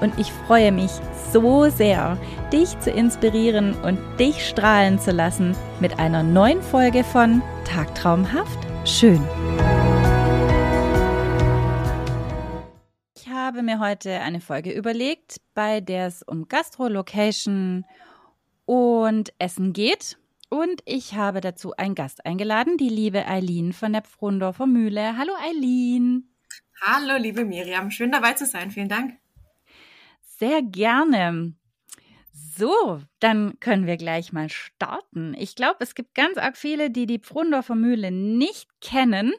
und ich freue mich so sehr, dich zu inspirieren und dich strahlen zu lassen mit einer neuen Folge von Tagtraumhaft schön. Ich habe mir heute eine Folge überlegt, bei der es um Gastro-Location und Essen geht. Und ich habe dazu einen Gast eingeladen, die liebe Eileen von der Pfrondorfer Mühle. Hallo Eileen. Hallo liebe Miriam, schön dabei zu sein. Vielen Dank. Sehr gerne. So, dann können wir gleich mal starten. Ich glaube, es gibt ganz arg viele, die die Pfrondorfer Mühle nicht kennen.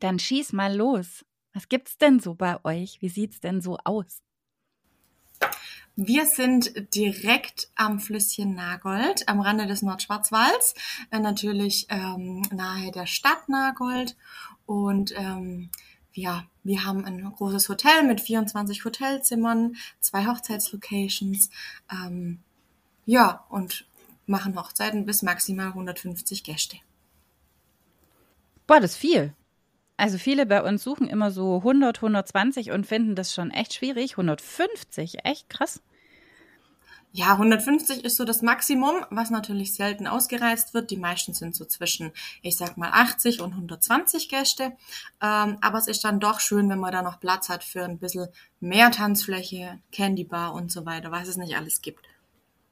Dann schieß mal los. Was gibt's denn so bei euch? Wie sieht's denn so aus? Wir sind direkt am Flüsschen Nagold, am Rande des Nordschwarzwalds, äh, natürlich ähm, nahe der Stadt Nagold. Und ähm, ja, wir haben ein großes Hotel mit 24 Hotelzimmern, zwei Hochzeitslocations. Ähm, ja, und machen Hochzeiten bis maximal 150 Gäste. Boah, das ist viel. Also viele bei uns suchen immer so 100, 120 und finden das schon echt schwierig. 150, echt krass. Ja, 150 ist so das Maximum, was natürlich selten ausgereizt wird. Die meisten sind so zwischen, ich sag mal, 80 und 120 Gäste. Ähm, aber es ist dann doch schön, wenn man da noch Platz hat für ein bisschen mehr Tanzfläche, Candybar und so weiter, was es nicht alles gibt.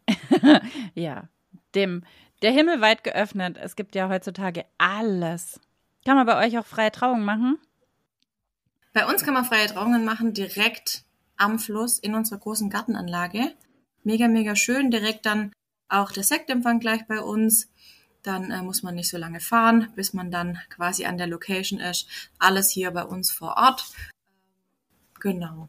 ja, dem, der Himmel weit geöffnet. Es gibt ja heutzutage alles. Kann man bei euch auch freie Trauungen machen? Bei uns kann man freie Trauungen machen, direkt am Fluss in unserer großen Gartenanlage mega, mega schön. Direkt dann auch der Sektempfang gleich bei uns. Dann äh, muss man nicht so lange fahren, bis man dann quasi an der Location ist. Alles hier bei uns vor Ort. Genau.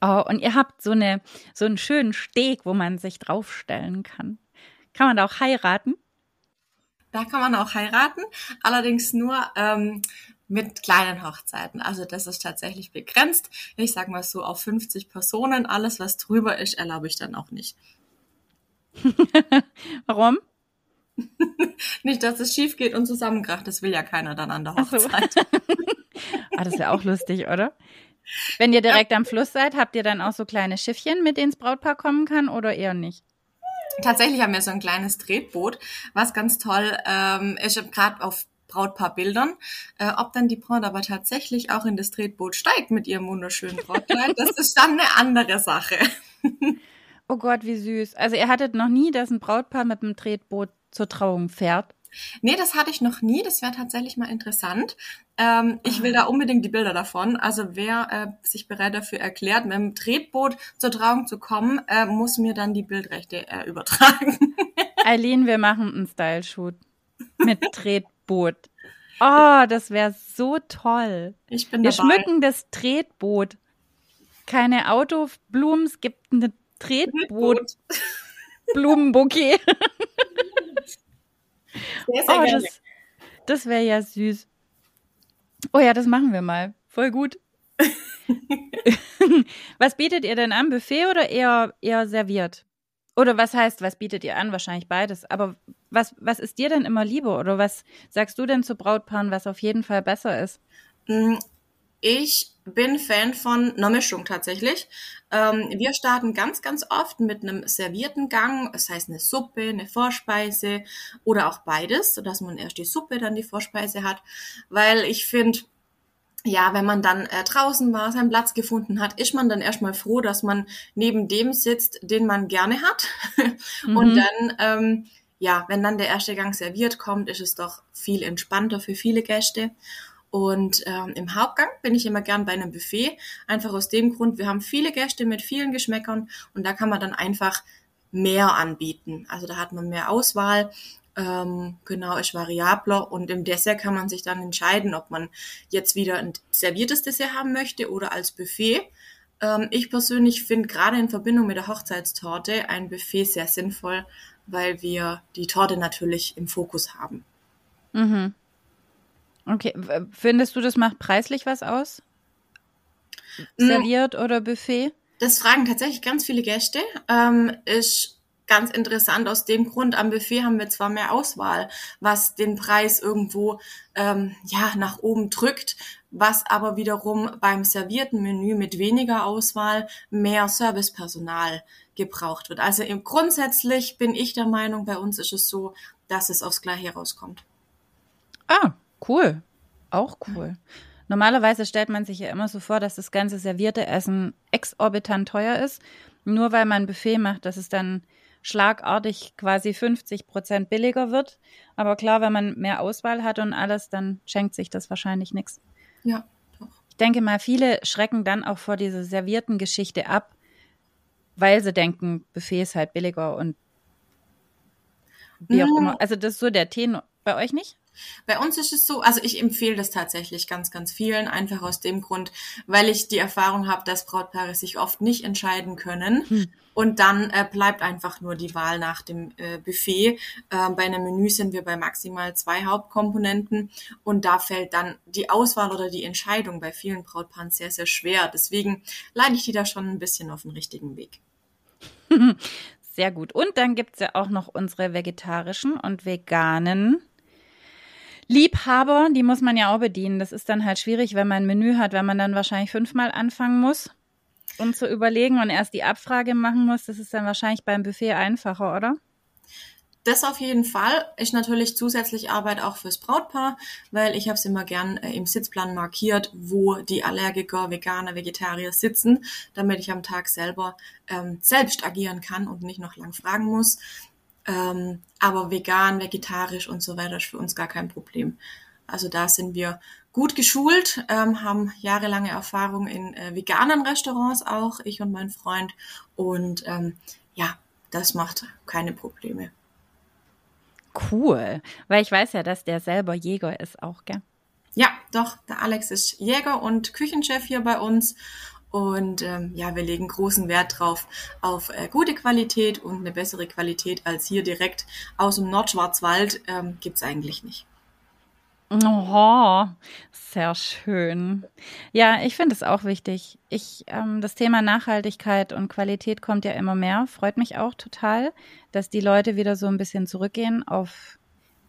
Oh, und ihr habt so, eine, so einen schönen Steg, wo man sich draufstellen kann. Kann man da auch heiraten? Da kann man auch heiraten, allerdings nur ähm, mit kleinen Hochzeiten. Also das ist tatsächlich begrenzt. Ich sag mal so auf 50 Personen. Alles, was drüber ist, erlaube ich dann auch nicht. Warum? nicht, dass es schief geht und zusammenkracht. Das will ja keiner dann an der Hochzeit. So. ah, das wäre auch lustig, oder? Wenn ihr direkt am Fluss seid, habt ihr dann auch so kleine Schiffchen, mit denen das Brautpaar kommen kann oder eher nicht? Tatsächlich haben wir so ein kleines Tretboot, was ganz toll ähm, ist, gerade auf Brautpaarbildern. Äh, ob dann die Braut aber tatsächlich auch in das Tretboot steigt mit ihrem wunderschönen Brautkleid, das ist dann eine andere Sache. oh Gott, wie süß. Also ihr hattet noch nie, dass ein Brautpaar mit einem Tretboot zur Trauung fährt? Nee, das hatte ich noch nie. Das wäre tatsächlich mal interessant. Ähm, ich will da unbedingt die Bilder davon. Also wer äh, sich bereit dafür erklärt, mit dem Tretboot zur Trauung zu kommen, äh, muss mir dann die Bildrechte äh, übertragen. Eileen, wir machen einen Style-Shoot mit Tretboot. Tretboot. Oh, das wäre so toll. Ich bin Wir dabei. schmücken das Tretboot. Keine Autoblumen, es gibt ein Tretboot. Blumenbouquet. Sehr, sehr oh, gerne. das, das wäre ja süß. Oh ja, das machen wir mal. Voll gut. was bietet ihr denn an? Buffet oder eher, eher serviert? Oder was heißt, was bietet ihr an? Wahrscheinlich beides. Aber was, was ist dir denn immer lieber? Oder was sagst du denn zu Brautpaaren, was auf jeden Fall besser ist? Mm, ich bin Fan von einer Mischung tatsächlich. Ähm, wir starten ganz, ganz oft mit einem servierten Gang, das heißt eine Suppe, eine Vorspeise oder auch beides, sodass man erst die Suppe, dann die Vorspeise hat. Weil ich finde, ja, wenn man dann äh, draußen war, seinen Platz gefunden hat, ist man dann erstmal froh, dass man neben dem sitzt, den man gerne hat. Mhm. Und dann, ähm, ja, wenn dann der erste Gang serviert kommt, ist es doch viel entspannter für viele Gäste. Und ähm, im Hauptgang bin ich immer gern bei einem Buffet, einfach aus dem Grund, wir haben viele Gäste mit vielen Geschmäckern und da kann man dann einfach mehr anbieten. Also da hat man mehr Auswahl ähm, genau, ist variabler und im Dessert kann man sich dann entscheiden, ob man jetzt wieder ein serviertes Dessert haben möchte oder als Buffet. Ähm, ich persönlich finde gerade in Verbindung mit der Hochzeitstorte ein Buffet sehr sinnvoll, weil wir die Torte natürlich im Fokus haben. Mhm. Okay, findest du, das macht preislich was aus? Mm. Serviert oder Buffet? Das fragen tatsächlich ganz viele Gäste. Ähm, ist ganz interessant aus dem Grund, am Buffet haben wir zwar mehr Auswahl, was den Preis irgendwo ähm, ja nach oben drückt, was aber wiederum beim servierten Menü mit weniger Auswahl mehr Servicepersonal gebraucht wird. Also im, grundsätzlich bin ich der Meinung, bei uns ist es so, dass es aufs Gleiche rauskommt. Ah, cool. Auch cool. Normalerweise stellt man sich ja immer so vor, dass das ganze servierte Essen exorbitant teuer ist. Nur weil man ein Buffet macht, dass es dann schlagartig quasi 50 Prozent billiger wird. Aber klar, wenn man mehr Auswahl hat und alles, dann schenkt sich das wahrscheinlich nichts. Ja, doch. Ich denke mal, viele schrecken dann auch vor dieser servierten Geschichte ab, weil sie denken, Buffet ist halt billiger und wie auch immer. Also das ist so der Tenor. Bei euch nicht? Bei uns ist es so, also ich empfehle das tatsächlich ganz, ganz vielen, einfach aus dem Grund, weil ich die Erfahrung habe, dass Brautpaare sich oft nicht entscheiden können. Hm. Und dann äh, bleibt einfach nur die Wahl nach dem äh, Buffet. Äh, bei einem Menü sind wir bei maximal zwei Hauptkomponenten und da fällt dann die Auswahl oder die Entscheidung bei vielen Brautpaaren sehr, sehr schwer. Deswegen leite ich die da schon ein bisschen auf den richtigen Weg. Sehr gut. Und dann gibt es ja auch noch unsere vegetarischen und veganen Liebhaber, die muss man ja auch bedienen. Das ist dann halt schwierig, wenn man ein Menü hat, wenn man dann wahrscheinlich fünfmal anfangen muss, um zu überlegen und erst die Abfrage machen muss. Das ist dann wahrscheinlich beim Buffet einfacher, oder? Das auf jeden Fall ist natürlich zusätzlich Arbeit auch fürs Brautpaar, weil ich habe es immer gern äh, im Sitzplan markiert, wo die Allergiker, Veganer, Vegetarier sitzen, damit ich am Tag selber ähm, selbst agieren kann und nicht noch lang fragen muss. Ähm, aber vegan, vegetarisch und so weiter ist für uns gar kein Problem. Also da sind wir gut geschult, ähm, haben jahrelange Erfahrung in äh, veganen Restaurants auch, ich und mein Freund. Und ähm, ja, das macht keine Probleme. Cool, weil ich weiß ja, dass der selber Jäger ist auch, gell? Ja, doch, der Alex ist Jäger und Küchenchef hier bei uns und ähm, ja, wir legen großen Wert drauf auf äh, gute Qualität und eine bessere Qualität als hier direkt aus dem Nordschwarzwald ähm, gibt eigentlich nicht. Oh, sehr schön. Ja, ich finde es auch wichtig. Ich, ähm, das Thema Nachhaltigkeit und Qualität kommt ja immer mehr. Freut mich auch total, dass die Leute wieder so ein bisschen zurückgehen auf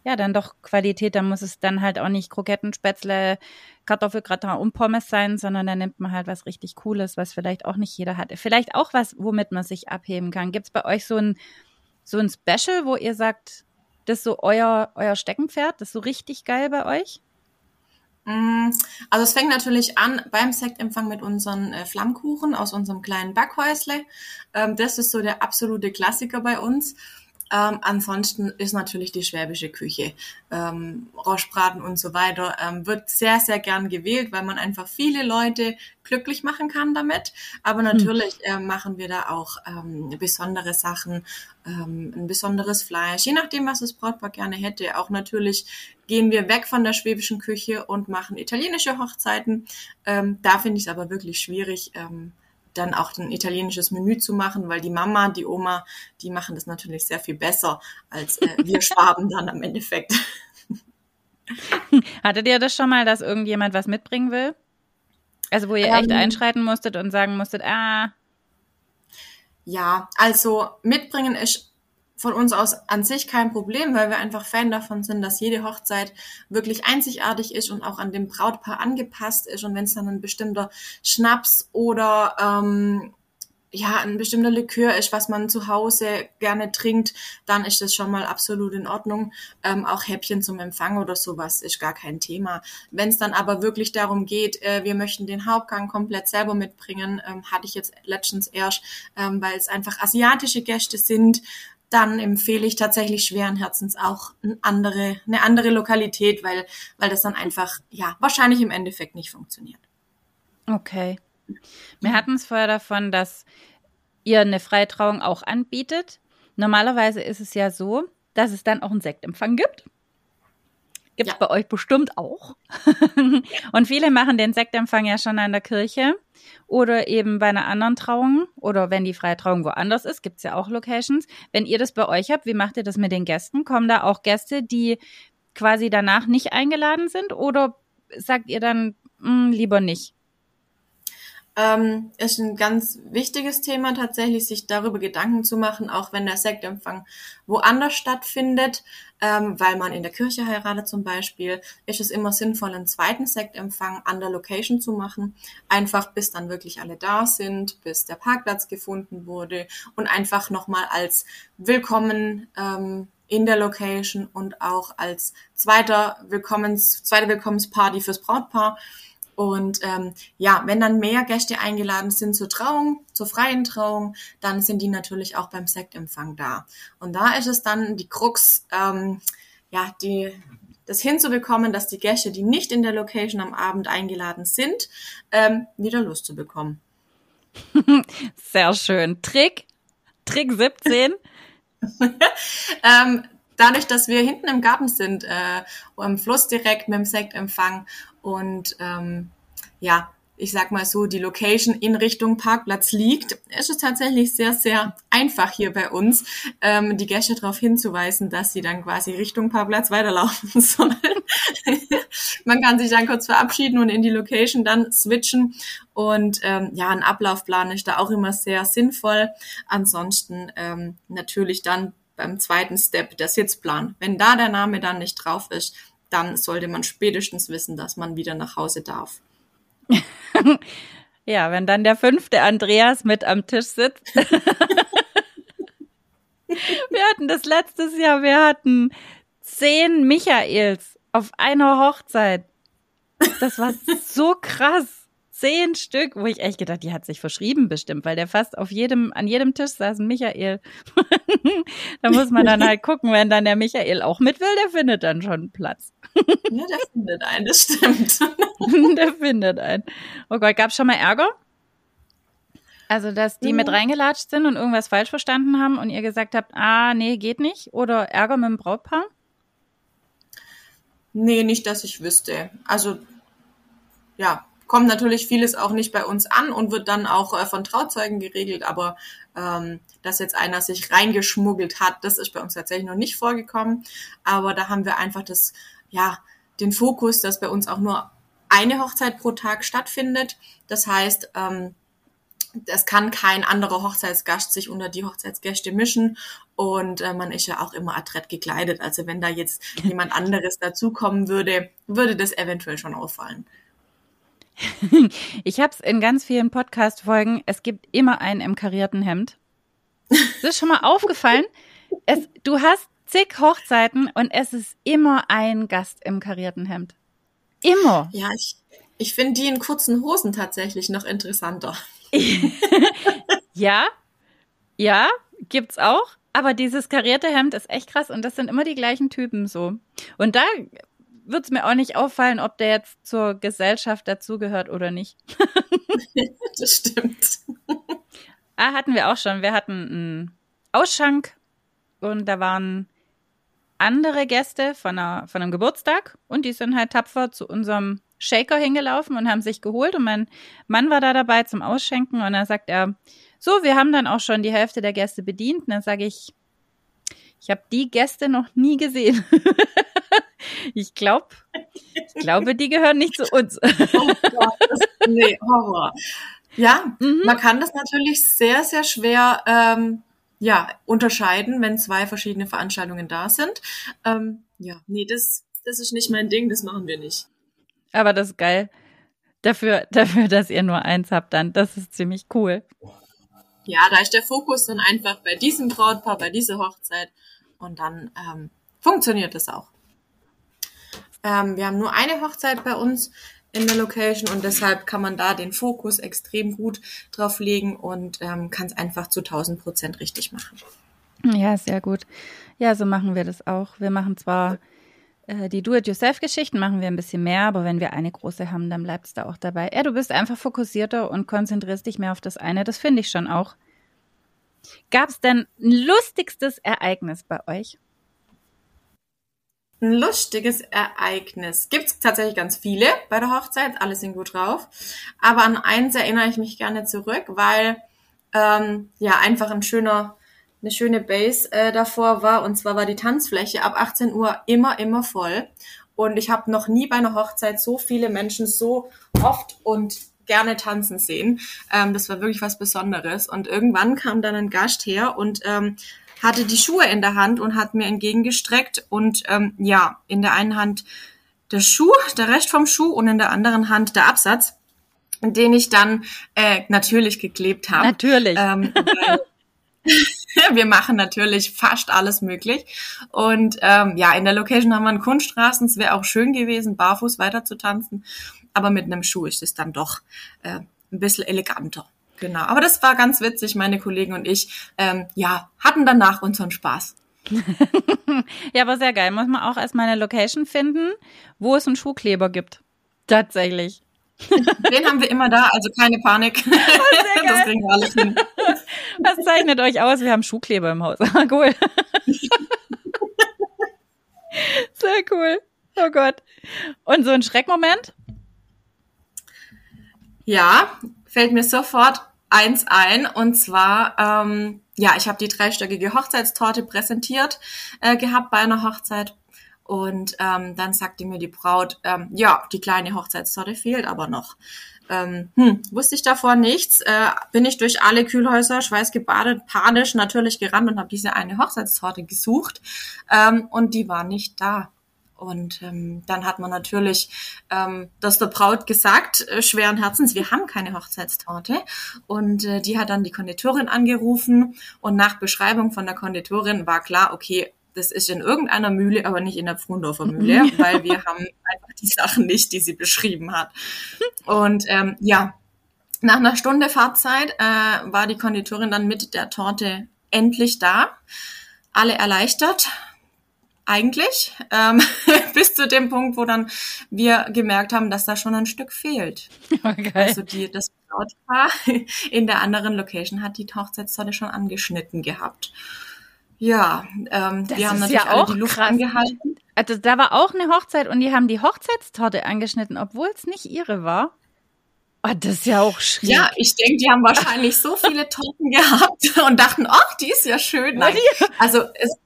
ja, dann doch Qualität, dann muss es dann halt auch nicht Kroketten, Spätzle, Kartoffelgratin und Pommes sein, sondern dann nimmt man halt was richtig Cooles, was vielleicht auch nicht jeder hat. Vielleicht auch was, womit man sich abheben kann. Gibt es bei euch so ein, so ein Special, wo ihr sagt, das ist so euer, euer Steckenpferd, das ist so richtig geil bei euch? Mm, also es fängt natürlich an beim Sektempfang mit unseren äh, Flammkuchen aus unserem kleinen Backhäusle. Ähm, das ist so der absolute Klassiker bei uns. Ähm, ansonsten ist natürlich die schwäbische Küche, ähm, Roschbraten und so weiter, ähm, wird sehr, sehr gern gewählt, weil man einfach viele Leute glücklich machen kann damit. Aber hm. natürlich äh, machen wir da auch ähm, besondere Sachen, ähm, ein besonderes Fleisch, je nachdem, was das Brautpaar gerne hätte. Auch natürlich gehen wir weg von der schwäbischen Küche und machen italienische Hochzeiten. Ähm, da finde ich es aber wirklich schwierig. Ähm, dann auch ein italienisches Menü zu machen, weil die Mama, die Oma, die machen das natürlich sehr viel besser als äh, wir Schwaben dann am Endeffekt. Hattet ihr das schon mal, dass irgendjemand was mitbringen will? Also wo ihr ähm, echt einschreiten musstet und sagen musstet, ah. Ja, also mitbringen ist von uns aus an sich kein Problem, weil wir einfach Fan davon sind, dass jede Hochzeit wirklich einzigartig ist und auch an dem Brautpaar angepasst ist. Und wenn es dann ein bestimmter Schnaps oder ähm, ja, ein bestimmter Likör ist, was man zu Hause gerne trinkt, dann ist das schon mal absolut in Ordnung. Ähm, auch Häppchen zum Empfang oder sowas ist gar kein Thema. Wenn es dann aber wirklich darum geht, äh, wir möchten den Hauptgang komplett selber mitbringen, ähm, hatte ich jetzt letztens erst, ähm, weil es einfach asiatische Gäste sind, dann empfehle ich tatsächlich schweren Herzens auch eine andere, eine andere Lokalität, weil, weil das dann einfach, ja, wahrscheinlich im Endeffekt nicht funktioniert. Okay. Wir hatten es vorher davon, dass ihr eine Freitrauung auch anbietet. Normalerweise ist es ja so, dass es dann auch einen Sektempfang gibt. Gibt es ja. bei euch bestimmt auch. und viele machen den Sektempfang ja schon an der Kirche oder eben bei einer anderen Trauung oder wenn die freie Trauung woanders ist, gibt es ja auch Locations. Wenn ihr das bei euch habt, wie macht ihr das mit den Gästen? Kommen da auch Gäste, die quasi danach nicht eingeladen sind oder sagt ihr dann mh, hm, lieber nicht? Ähm, ist ein ganz wichtiges Thema tatsächlich, sich darüber Gedanken zu machen, auch wenn der Sektempfang woanders stattfindet, ähm, weil man in der Kirche heiratet zum Beispiel, ist es immer sinnvoll, einen zweiten Sektempfang an der Location zu machen, einfach bis dann wirklich alle da sind, bis der Parkplatz gefunden wurde und einfach nochmal als Willkommen ähm, in der Location und auch als zweiter Willkommens, zweite Willkommensparty fürs Brautpaar und ähm, ja, wenn dann mehr Gäste eingeladen sind zur Trauung, zur freien Trauung, dann sind die natürlich auch beim Sektempfang da. Und da ist es dann die Krux, ähm, ja, die, das hinzubekommen, dass die Gäste, die nicht in der Location am Abend eingeladen sind, ähm, wieder loszubekommen. Sehr schön. Trick, Trick 17. ähm, dadurch, dass wir hinten im Garten sind, äh, am Fluss direkt mit dem Sektempfang und ähm, ja, ich sag mal so, die Location in Richtung Parkplatz liegt, ist es tatsächlich sehr, sehr einfach hier bei uns, ähm, die Gäste darauf hinzuweisen, dass sie dann quasi Richtung Parkplatz weiterlaufen sollen. Man kann sich dann kurz verabschieden und in die Location dann switchen. Und ähm, ja, ein Ablaufplan ist da auch immer sehr sinnvoll. Ansonsten ähm, natürlich dann beim zweiten Step der Sitzplan. Wenn da der Name dann nicht drauf ist, dann sollte man spätestens wissen, dass man wieder nach Hause darf. ja, wenn dann der fünfte Andreas mit am Tisch sitzt. wir hatten das letztes Jahr, wir hatten zehn Michaels auf einer Hochzeit. Das war so krass zehn Stück, wo ich echt gedacht, die hat sich verschrieben bestimmt, weil der fast auf jedem, an jedem Tisch saß ein Michael. da muss man dann halt gucken, wenn dann der Michael auch mit will, der findet dann schon Platz. ja, der findet einen, das stimmt. der findet einen. Oh Gott, gab's schon mal Ärger? Also, dass die mhm. mit reingelatscht sind und irgendwas falsch verstanden haben und ihr gesagt habt, ah, nee, geht nicht? Oder Ärger mit dem Brautpaar? Nee, nicht, dass ich wüsste. Also, ja, kommt natürlich vieles auch nicht bei uns an und wird dann auch äh, von Trauzeugen geregelt, aber ähm, dass jetzt einer sich reingeschmuggelt hat, das ist bei uns tatsächlich noch nicht vorgekommen. Aber da haben wir einfach das, ja, den Fokus, dass bei uns auch nur eine Hochzeit pro Tag stattfindet. Das heißt, ähm, es kann kein anderer Hochzeitsgast sich unter die Hochzeitsgäste mischen und äh, man ist ja auch immer adrett gekleidet. Also wenn da jetzt jemand anderes dazukommen würde, würde das eventuell schon auffallen. Ich habe es in ganz vielen Podcast-Folgen. Es gibt immer einen im karierten Hemd. Das ist schon mal aufgefallen. Es, du hast zig Hochzeiten und es ist immer ein Gast im karierten Hemd. Immer. Ja, ich, ich finde die in kurzen Hosen tatsächlich noch interessanter. ja, ja, gibt's auch. Aber dieses karierte Hemd ist echt krass und das sind immer die gleichen Typen so. Und da wird es mir auch nicht auffallen, ob der jetzt zur Gesellschaft dazugehört oder nicht. das stimmt. Ah, hatten wir auch schon. Wir hatten einen Ausschank und da waren andere Gäste von, einer, von einem Geburtstag und die sind halt tapfer zu unserem Shaker hingelaufen und haben sich geholt und mein Mann war da dabei zum Ausschenken und dann sagt er, so, wir haben dann auch schon die Hälfte der Gäste bedient. Und dann sage ich, ich habe die Gäste noch nie gesehen. ich glaube, ich glaube, die gehören nicht zu uns. oh Gott, das, nee, Horror. Ja, mhm. man kann das natürlich sehr, sehr schwer ähm, ja, unterscheiden, wenn zwei verschiedene Veranstaltungen da sind. Ähm, ja, nee, das, das ist nicht mein Ding, das machen wir nicht. Aber das ist geil. Dafür, dafür, dass ihr nur eins habt, dann, das ist ziemlich cool. Ja, da ist der Fokus dann einfach bei diesem Brautpaar, bei dieser Hochzeit und dann ähm, funktioniert das auch. Ähm, wir haben nur eine Hochzeit bei uns in der Location und deshalb kann man da den Fokus extrem gut drauf legen und ähm, kann es einfach zu 1000 Prozent richtig machen. Ja, sehr gut. Ja, so machen wir das auch. Wir machen zwar äh, die Do-it-yourself-Geschichten machen wir ein bisschen mehr, aber wenn wir eine große haben, dann bleibt es da auch dabei. Ja, du bist einfach fokussierter und konzentrierst dich mehr auf das eine. Das finde ich schon auch. Gab es denn ein lustigstes Ereignis bei euch? ein lustiges Ereignis. Gibt's tatsächlich ganz viele bei der Hochzeit, alle sind gut drauf. Aber an eins erinnere ich mich gerne zurück, weil ähm, ja einfach ein schöner, eine schöne Base äh, davor war. Und zwar war die Tanzfläche ab 18 Uhr immer, immer voll. Und ich habe noch nie bei einer Hochzeit so viele Menschen so oft und gerne tanzen sehen. Ähm, das war wirklich was Besonderes. Und irgendwann kam dann ein Gast her und ähm, hatte die Schuhe in der Hand und hat mir entgegengestreckt und ähm, ja, in der einen Hand der Schuh, der Rest vom Schuh und in der anderen Hand der Absatz, den ich dann äh, natürlich geklebt habe. Natürlich. Ähm, wir machen natürlich fast alles möglich. Und ähm, ja, in der Location haben wir einen Kunststraßen. Es wäre auch schön gewesen, barfuß weiter zu tanzen. Aber mit einem Schuh ist es dann doch äh, ein bisschen eleganter. Genau, aber das war ganz witzig. Meine Kollegen und ich, ähm, ja, hatten danach unseren Spaß. ja, aber sehr geil. Muss man auch erstmal eine Location finden, wo es einen Schuhkleber gibt. Tatsächlich. Den haben wir immer da, also keine Panik. Oh, das kriegen wir alles hin. Was zeichnet euch aus? Wir haben Schuhkleber im Haus. cool. Sehr cool. Oh Gott. Und so ein Schreckmoment? Ja, fällt mir sofort eins ein und zwar ähm, ja, ich habe die dreistöckige Hochzeitstorte präsentiert äh, gehabt bei einer Hochzeit und ähm, dann sagte mir die Braut, ähm, ja, die kleine Hochzeitstorte fehlt aber noch. Ähm, hm, wusste ich davor nichts, äh, bin ich durch alle Kühlhäuser, schweißgebadet, panisch natürlich gerannt und habe diese eine Hochzeitstorte gesucht ähm, und die war nicht da. Und ähm, dann hat man natürlich ähm, das der Braut gesagt, äh, schweren Herzens, wir haben keine Hochzeitstorte. Und äh, die hat dann die Konditorin angerufen und nach Beschreibung von der Konditorin war klar, okay, das ist in irgendeiner Mühle, aber nicht in der Frundorfer Mühle, weil wir haben einfach die Sachen nicht, die sie beschrieben hat. Und ähm, ja, nach einer Stunde Fahrzeit äh, war die Konditorin dann mit der Torte endlich da. Alle erleichtert, eigentlich, ähm, bis zu dem Punkt, wo dann wir gemerkt haben, dass da schon ein Stück fehlt. Okay. Also die, das Brautpaar in der anderen Location hat die Hochzeitstorte schon angeschnitten gehabt. Ja, ähm, das die haben natürlich ja auch die Luft krass. angehalten. Also da war auch eine Hochzeit und die haben die Hochzeitstorte angeschnitten, obwohl es nicht ihre war. Oh, das ist ja auch schräg. Ja, ich denke, die haben wahrscheinlich so viele Torten gehabt und dachten, ach, die ist ja schön. Nein. Also es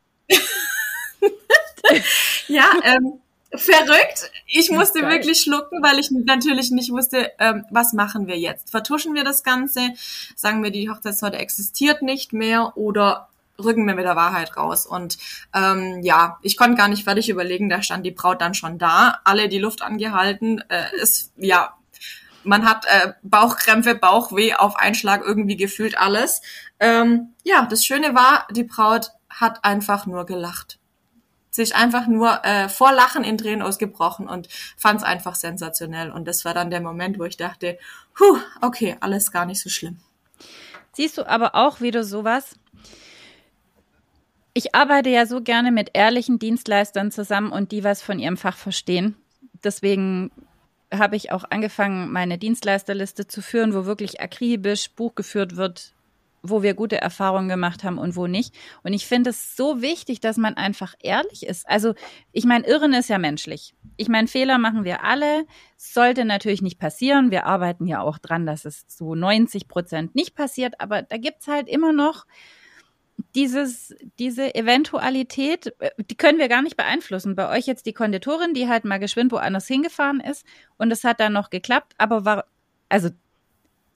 ja, ähm, verrückt. Ich musste wirklich schlucken, weil ich natürlich nicht wusste, ähm, was machen wir jetzt? Vertuschen wir das Ganze? Sagen wir, die Hochzeitstorte existiert nicht mehr oder rücken wir mit der Wahrheit raus. Und ähm, ja, ich konnte gar nicht fertig überlegen, da stand die Braut dann schon da, alle die Luft angehalten. Äh, ist ja, man hat äh, Bauchkrämpfe, Bauchweh auf Einschlag irgendwie gefühlt alles. Ähm, ja, das Schöne war, die Braut hat einfach nur gelacht sich einfach nur äh, vor Lachen in Tränen ausgebrochen und fand es einfach sensationell. Und das war dann der Moment, wo ich dachte, huh, okay, alles gar nicht so schlimm. Siehst du aber auch wieder sowas? Ich arbeite ja so gerne mit ehrlichen Dienstleistern zusammen und die was von ihrem Fach verstehen. Deswegen habe ich auch angefangen, meine Dienstleisterliste zu führen, wo wirklich akribisch Buch geführt wird, wo wir gute Erfahrungen gemacht haben und wo nicht. Und ich finde es so wichtig, dass man einfach ehrlich ist. Also, ich meine, Irren ist ja menschlich. Ich meine, Fehler machen wir alle. Sollte natürlich nicht passieren. Wir arbeiten ja auch dran, dass es zu 90 Prozent nicht passiert. Aber da gibt's halt immer noch dieses, diese Eventualität, äh, die können wir gar nicht beeinflussen. Bei euch jetzt die Konditorin, die halt mal geschwind woanders hingefahren ist und es hat dann noch geklappt, aber war, also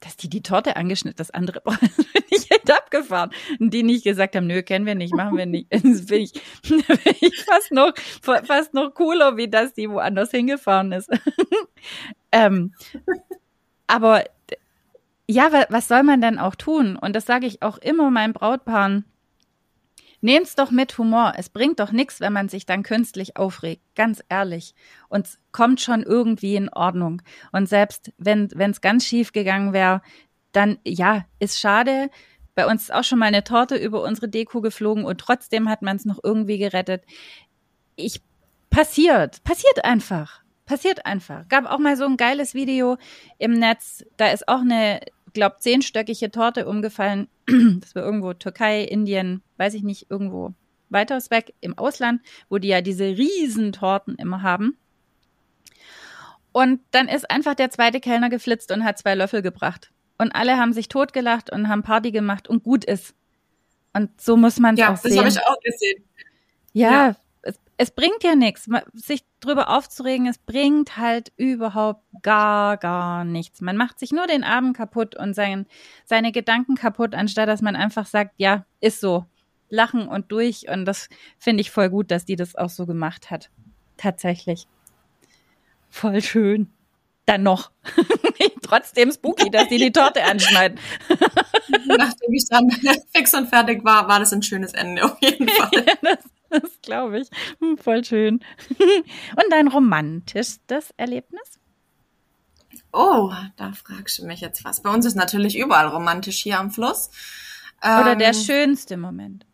dass die die Torte angeschnitten, das andere bin ich echt abgefahren. Und die nicht gesagt haben, nö, kennen wir nicht, machen wir nicht. Das finde ich, find ich fast noch, fast noch cooler, wie das die woanders hingefahren ist. ähm, aber ja, was soll man denn auch tun? Und das sage ich auch immer meinen Brautpaaren. Nehmt's doch mit Humor. Es bringt doch nichts, wenn man sich dann künstlich aufregt. Ganz ehrlich. Und es kommt schon irgendwie in Ordnung. Und selbst wenn es ganz schief gegangen wäre, dann ja, ist schade. Bei uns ist auch schon mal eine Torte über unsere Deko geflogen und trotzdem hat man es noch irgendwie gerettet. Ich passiert, passiert einfach. Passiert einfach. Gab auch mal so ein geiles Video im Netz. Da ist auch eine glaube, zehnstöckige Torte umgefallen. Das war irgendwo Türkei, Indien, weiß ich nicht, irgendwo weiter weg im Ausland, wo die ja diese Riesentorten immer haben. Und dann ist einfach der zweite Kellner geflitzt und hat zwei Löffel gebracht. Und alle haben sich totgelacht und haben Party gemacht und gut ist. Und so muss man es ja, auch sehen. Ja, das habe ich auch gesehen. Ja, ja. Es, bringt ja nichts, sich drüber aufzuregen. Es bringt halt überhaupt gar, gar nichts. Man macht sich nur den Abend kaputt und sein, seine Gedanken kaputt, anstatt dass man einfach sagt, ja, ist so. Lachen und durch. Und das finde ich voll gut, dass die das auch so gemacht hat. Tatsächlich. Voll schön. Dann noch. Trotzdem spooky, dass die die Torte anschneiden. Nachdem ich dann fix und fertig war, war das ein schönes Ende auf jeden Fall. ja, das, glaube ich. Hm, voll schön. Und dein romantischstes Erlebnis? Oh, da fragst du mich jetzt was. Bei uns ist natürlich überall romantisch hier am Fluss. Oder ähm, der schönste Moment?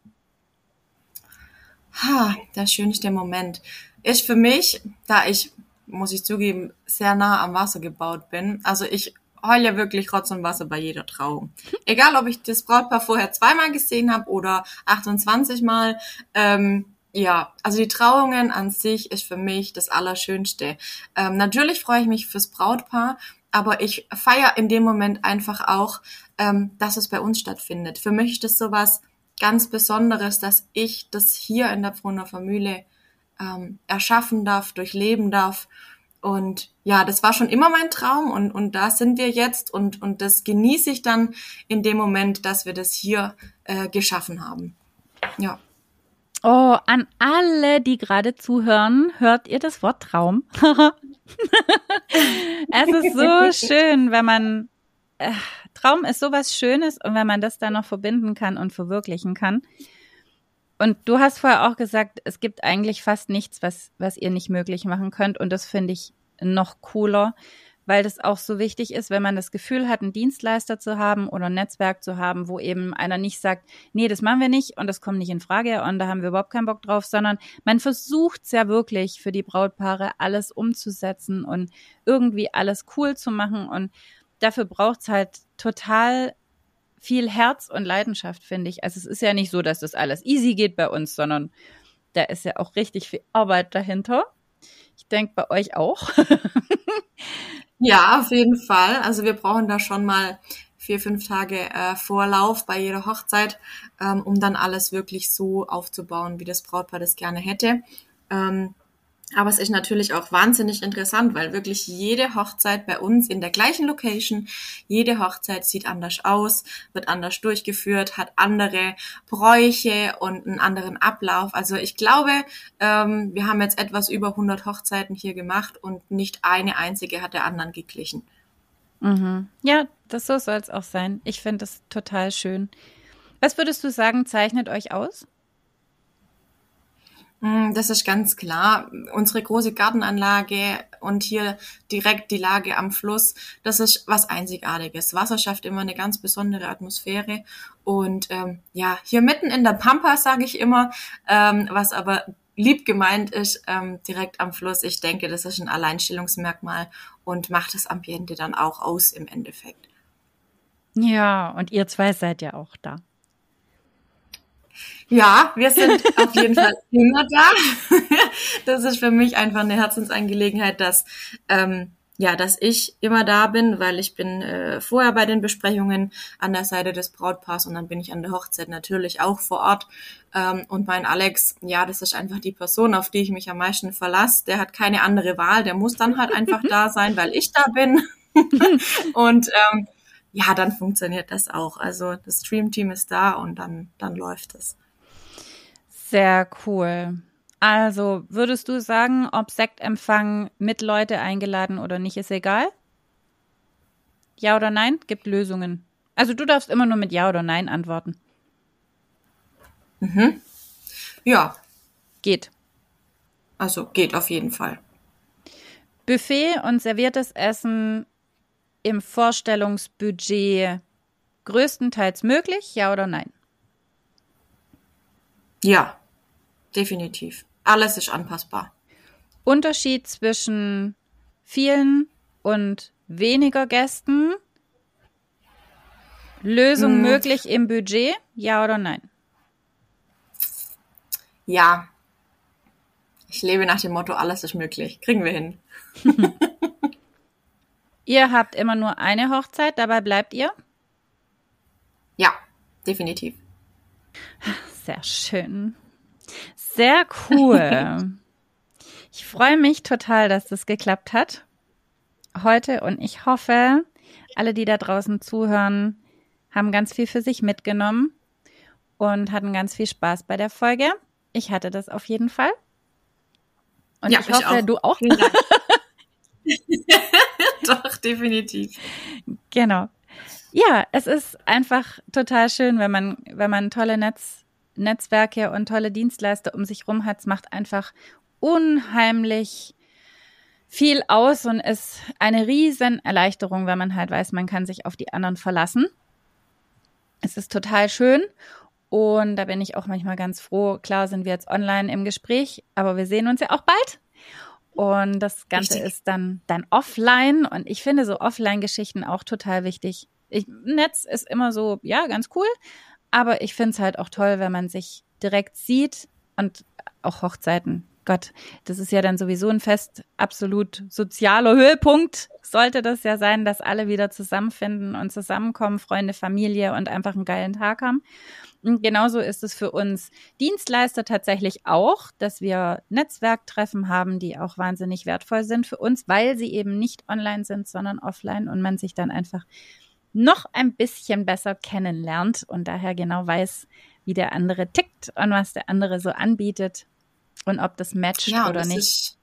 Ha, der schönste Moment ist für mich, da ich muss ich zugeben, sehr nah am Wasser gebaut bin. Also ich heule wirklich Rotz und Wasser bei jeder Trauung. Egal, ob ich das Brautpaar vorher zweimal gesehen habe oder 28 Mal. Ähm, ja, also die Trauungen an sich ist für mich das Allerschönste. Ähm, natürlich freue ich mich fürs Brautpaar, aber ich feiere in dem Moment einfach auch, ähm, dass es bei uns stattfindet. Für mich ist das sowas ganz Besonderes, dass ich das hier in der Brunner Familie ähm, erschaffen darf, durchleben darf. Und ja, das war schon immer mein Traum und, und da sind wir jetzt und, und das genieße ich dann in dem Moment, dass wir das hier äh, geschaffen haben. Ja. Oh, an alle, die gerade zuhören, hört ihr das Wort Traum? es ist so schön, wenn man, äh, Traum ist sowas Schönes und wenn man das dann noch verbinden kann und verwirklichen kann. Und du hast vorher auch gesagt, es gibt eigentlich fast nichts, was, was ihr nicht möglich machen könnt. Und das finde ich noch cooler, weil das auch so wichtig ist, wenn man das Gefühl hat, einen Dienstleister zu haben oder ein Netzwerk zu haben, wo eben einer nicht sagt, nee, das machen wir nicht und das kommt nicht in Frage und da haben wir überhaupt keinen Bock drauf, sondern man versucht es ja wirklich für die Brautpaare alles umzusetzen und irgendwie alles cool zu machen und dafür braucht es halt total viel Herz und Leidenschaft, finde ich. Also es ist ja nicht so, dass das alles easy geht bei uns, sondern da ist ja auch richtig viel Arbeit dahinter. Ich denke bei euch auch. ja, auf jeden Fall. Also wir brauchen da schon mal vier, fünf Tage äh, Vorlauf bei jeder Hochzeit, ähm, um dann alles wirklich so aufzubauen, wie das Brautpaar das gerne hätte. Ähm, aber es ist natürlich auch wahnsinnig interessant, weil wirklich jede Hochzeit bei uns in der gleichen Location, jede Hochzeit sieht anders aus, wird anders durchgeführt, hat andere Bräuche und einen anderen Ablauf. Also ich glaube, ähm, wir haben jetzt etwas über 100 Hochzeiten hier gemacht und nicht eine einzige hat der anderen geglichen. Mhm. Ja, das so soll es auch sein. Ich finde es total schön. Was würdest du sagen, zeichnet euch aus? Hm, das ist ganz klar. Unsere große Gartenanlage und hier direkt die Lage am Fluss, das ist was Einzigartiges. Wasser schafft immer eine ganz besondere Atmosphäre. Und ähm, ja, hier mitten in der Pampa, sage ich immer, ähm, was aber lieb gemeint ist, ähm, direkt am Fluss. Ich denke, das ist ein Alleinstellungsmerkmal und macht das Ambiente dann auch aus im Endeffekt. Ja, und ihr zwei seid ja auch da. Ja, wir sind auf jeden Fall immer da. das ist für mich einfach eine Herzensangelegenheit, dass ähm, ja, dass ich immer da bin, weil ich bin äh, vorher bei den Besprechungen an der Seite des Brautpaars und dann bin ich an der Hochzeit natürlich auch vor Ort. Ähm, und mein Alex, ja, das ist einfach die Person, auf die ich mich am meisten verlasse. Der hat keine andere Wahl, der muss dann halt einfach da sein, weil ich da bin. und ähm, ja, dann funktioniert das auch. Also das Stream-Team ist da und dann, dann läuft es. Sehr cool. Also würdest du sagen, ob Sektempfang mit Leute eingeladen oder nicht, ist egal? Ja oder nein? Gibt Lösungen. Also du darfst immer nur mit Ja oder Nein antworten. Mhm. Ja. Geht. Also geht auf jeden Fall. Buffet und serviertes Essen im Vorstellungsbudget größtenteils möglich, ja oder nein? Ja, definitiv. Alles ist anpassbar. Unterschied zwischen vielen und weniger Gästen. Lösung hm. möglich im Budget, ja oder nein? Ja. Ich lebe nach dem Motto, alles ist möglich. Kriegen wir hin. ihr habt immer nur eine Hochzeit, dabei bleibt ihr? Ja, definitiv. Sehr schön. Sehr cool. ich freue mich total, dass das geklappt hat heute und ich hoffe, alle, die da draußen zuhören, haben ganz viel für sich mitgenommen und hatten ganz viel Spaß bei der Folge. Ich hatte das auf jeden Fall. Und ja, ich hoffe, auch. du auch. Definitiv. Genau. Ja, es ist einfach total schön, wenn man, wenn man tolle Netz, Netzwerke und tolle Dienstleister um sich rum hat. Es macht einfach unheimlich viel aus und ist eine riesen Erleichterung, wenn man halt weiß, man kann sich auf die anderen verlassen. Es ist total schön und da bin ich auch manchmal ganz froh. Klar sind wir jetzt online im Gespräch, aber wir sehen uns ja auch bald. Und das Ganze Richtig. ist dann, dann offline. Und ich finde so Offline-Geschichten auch total wichtig. Ich, Netz ist immer so, ja, ganz cool. Aber ich finde es halt auch toll, wenn man sich direkt sieht und auch Hochzeiten. Gott, das ist ja dann sowieso ein fest absolut sozialer Höhepunkt. Sollte das ja sein, dass alle wieder zusammenfinden und zusammenkommen, Freunde, Familie und einfach einen geilen Tag haben. Und genauso ist es für uns Dienstleister tatsächlich auch, dass wir Netzwerktreffen haben, die auch wahnsinnig wertvoll sind für uns, weil sie eben nicht online sind, sondern offline und man sich dann einfach noch ein bisschen besser kennenlernt und daher genau weiß, wie der andere tickt und was der andere so anbietet und ob das matcht ja, oder das nicht. Ist,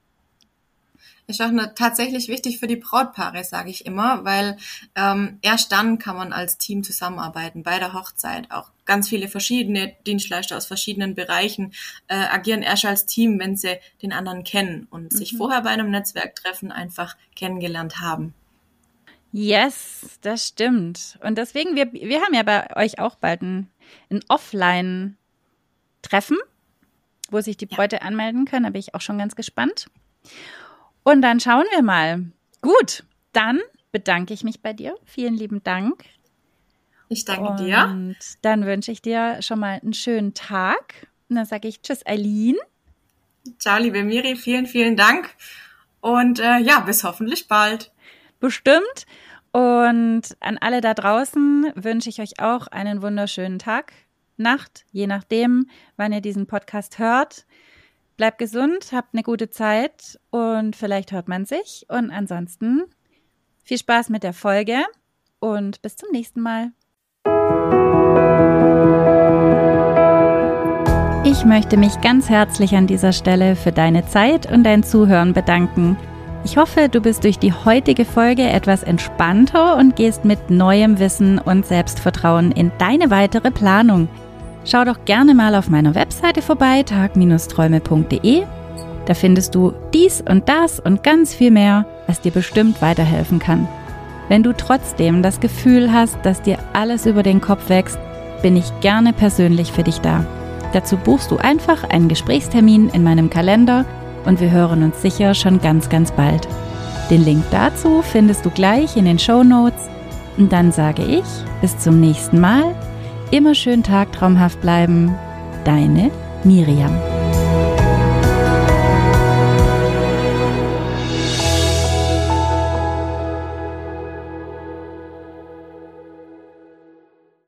ist auch eine, tatsächlich wichtig für die Brautpaare, sage ich immer, weil ähm, erst dann kann man als Team zusammenarbeiten bei der Hochzeit. Auch ganz viele verschiedene Dienstleister aus verschiedenen Bereichen äh, agieren erst als Team, wenn sie den anderen kennen und mhm. sich vorher bei einem Netzwerktreffen einfach kennengelernt haben. Yes, das stimmt. Und deswegen, wir, wir haben ja bei euch auch bald ein, ein Offline-Treffen wo sich die Bräute ja. anmelden können. Da bin ich auch schon ganz gespannt. Und dann schauen wir mal. Gut, dann bedanke ich mich bei dir. Vielen lieben Dank. Ich danke Und dir. Und dann wünsche ich dir schon mal einen schönen Tag. Und dann sage ich Tschüss, Eileen. Ciao, liebe Miri. Vielen, vielen Dank. Und äh, ja, bis hoffentlich bald. Bestimmt. Und an alle da draußen wünsche ich euch auch einen wunderschönen Tag. Nacht, je nachdem, wann ihr diesen Podcast hört. Bleibt gesund, habt eine gute Zeit und vielleicht hört man sich. Und ansonsten viel Spaß mit der Folge und bis zum nächsten Mal. Ich möchte mich ganz herzlich an dieser Stelle für deine Zeit und dein Zuhören bedanken. Ich hoffe, du bist durch die heutige Folge etwas entspannter und gehst mit neuem Wissen und Selbstvertrauen in deine weitere Planung. Schau doch gerne mal auf meiner Webseite vorbei, tag-träume.de. Da findest du dies und das und ganz viel mehr, was dir bestimmt weiterhelfen kann. Wenn du trotzdem das Gefühl hast, dass dir alles über den Kopf wächst, bin ich gerne persönlich für dich da. Dazu buchst du einfach einen Gesprächstermin in meinem Kalender und wir hören uns sicher schon ganz, ganz bald. Den Link dazu findest du gleich in den Show Notes. Und dann sage ich bis zum nächsten Mal Immer schön tagtraumhaft bleiben. Deine Miriam.